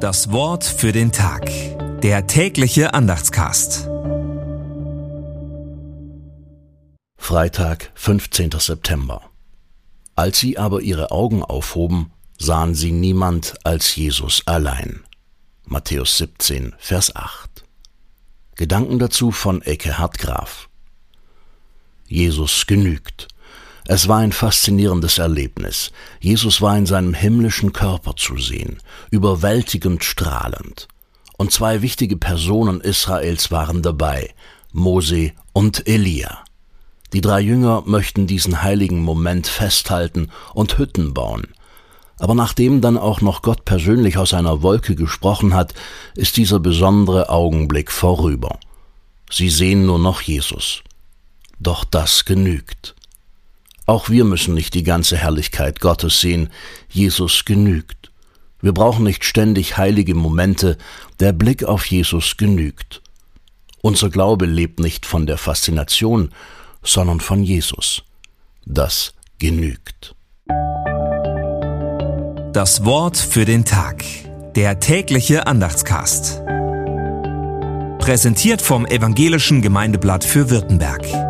Das Wort für den Tag. Der tägliche Andachtscast. Freitag, 15. September. Als sie aber ihre Augen aufhoben, sahen sie niemand als Jesus allein. Matthäus 17, Vers 8. Gedanken dazu von Eckehard Graf. Jesus genügt. Es war ein faszinierendes Erlebnis. Jesus war in seinem himmlischen Körper zu sehen, überwältigend strahlend. Und zwei wichtige Personen Israels waren dabei, Mose und Elia. Die drei Jünger möchten diesen heiligen Moment festhalten und Hütten bauen. Aber nachdem dann auch noch Gott persönlich aus einer Wolke gesprochen hat, ist dieser besondere Augenblick vorüber. Sie sehen nur noch Jesus. Doch das genügt. Auch wir müssen nicht die ganze Herrlichkeit Gottes sehen. Jesus genügt. Wir brauchen nicht ständig heilige Momente. Der Blick auf Jesus genügt. Unser Glaube lebt nicht von der Faszination, sondern von Jesus. Das genügt. Das Wort für den Tag. Der tägliche Andachtscast. Präsentiert vom Evangelischen Gemeindeblatt für Württemberg.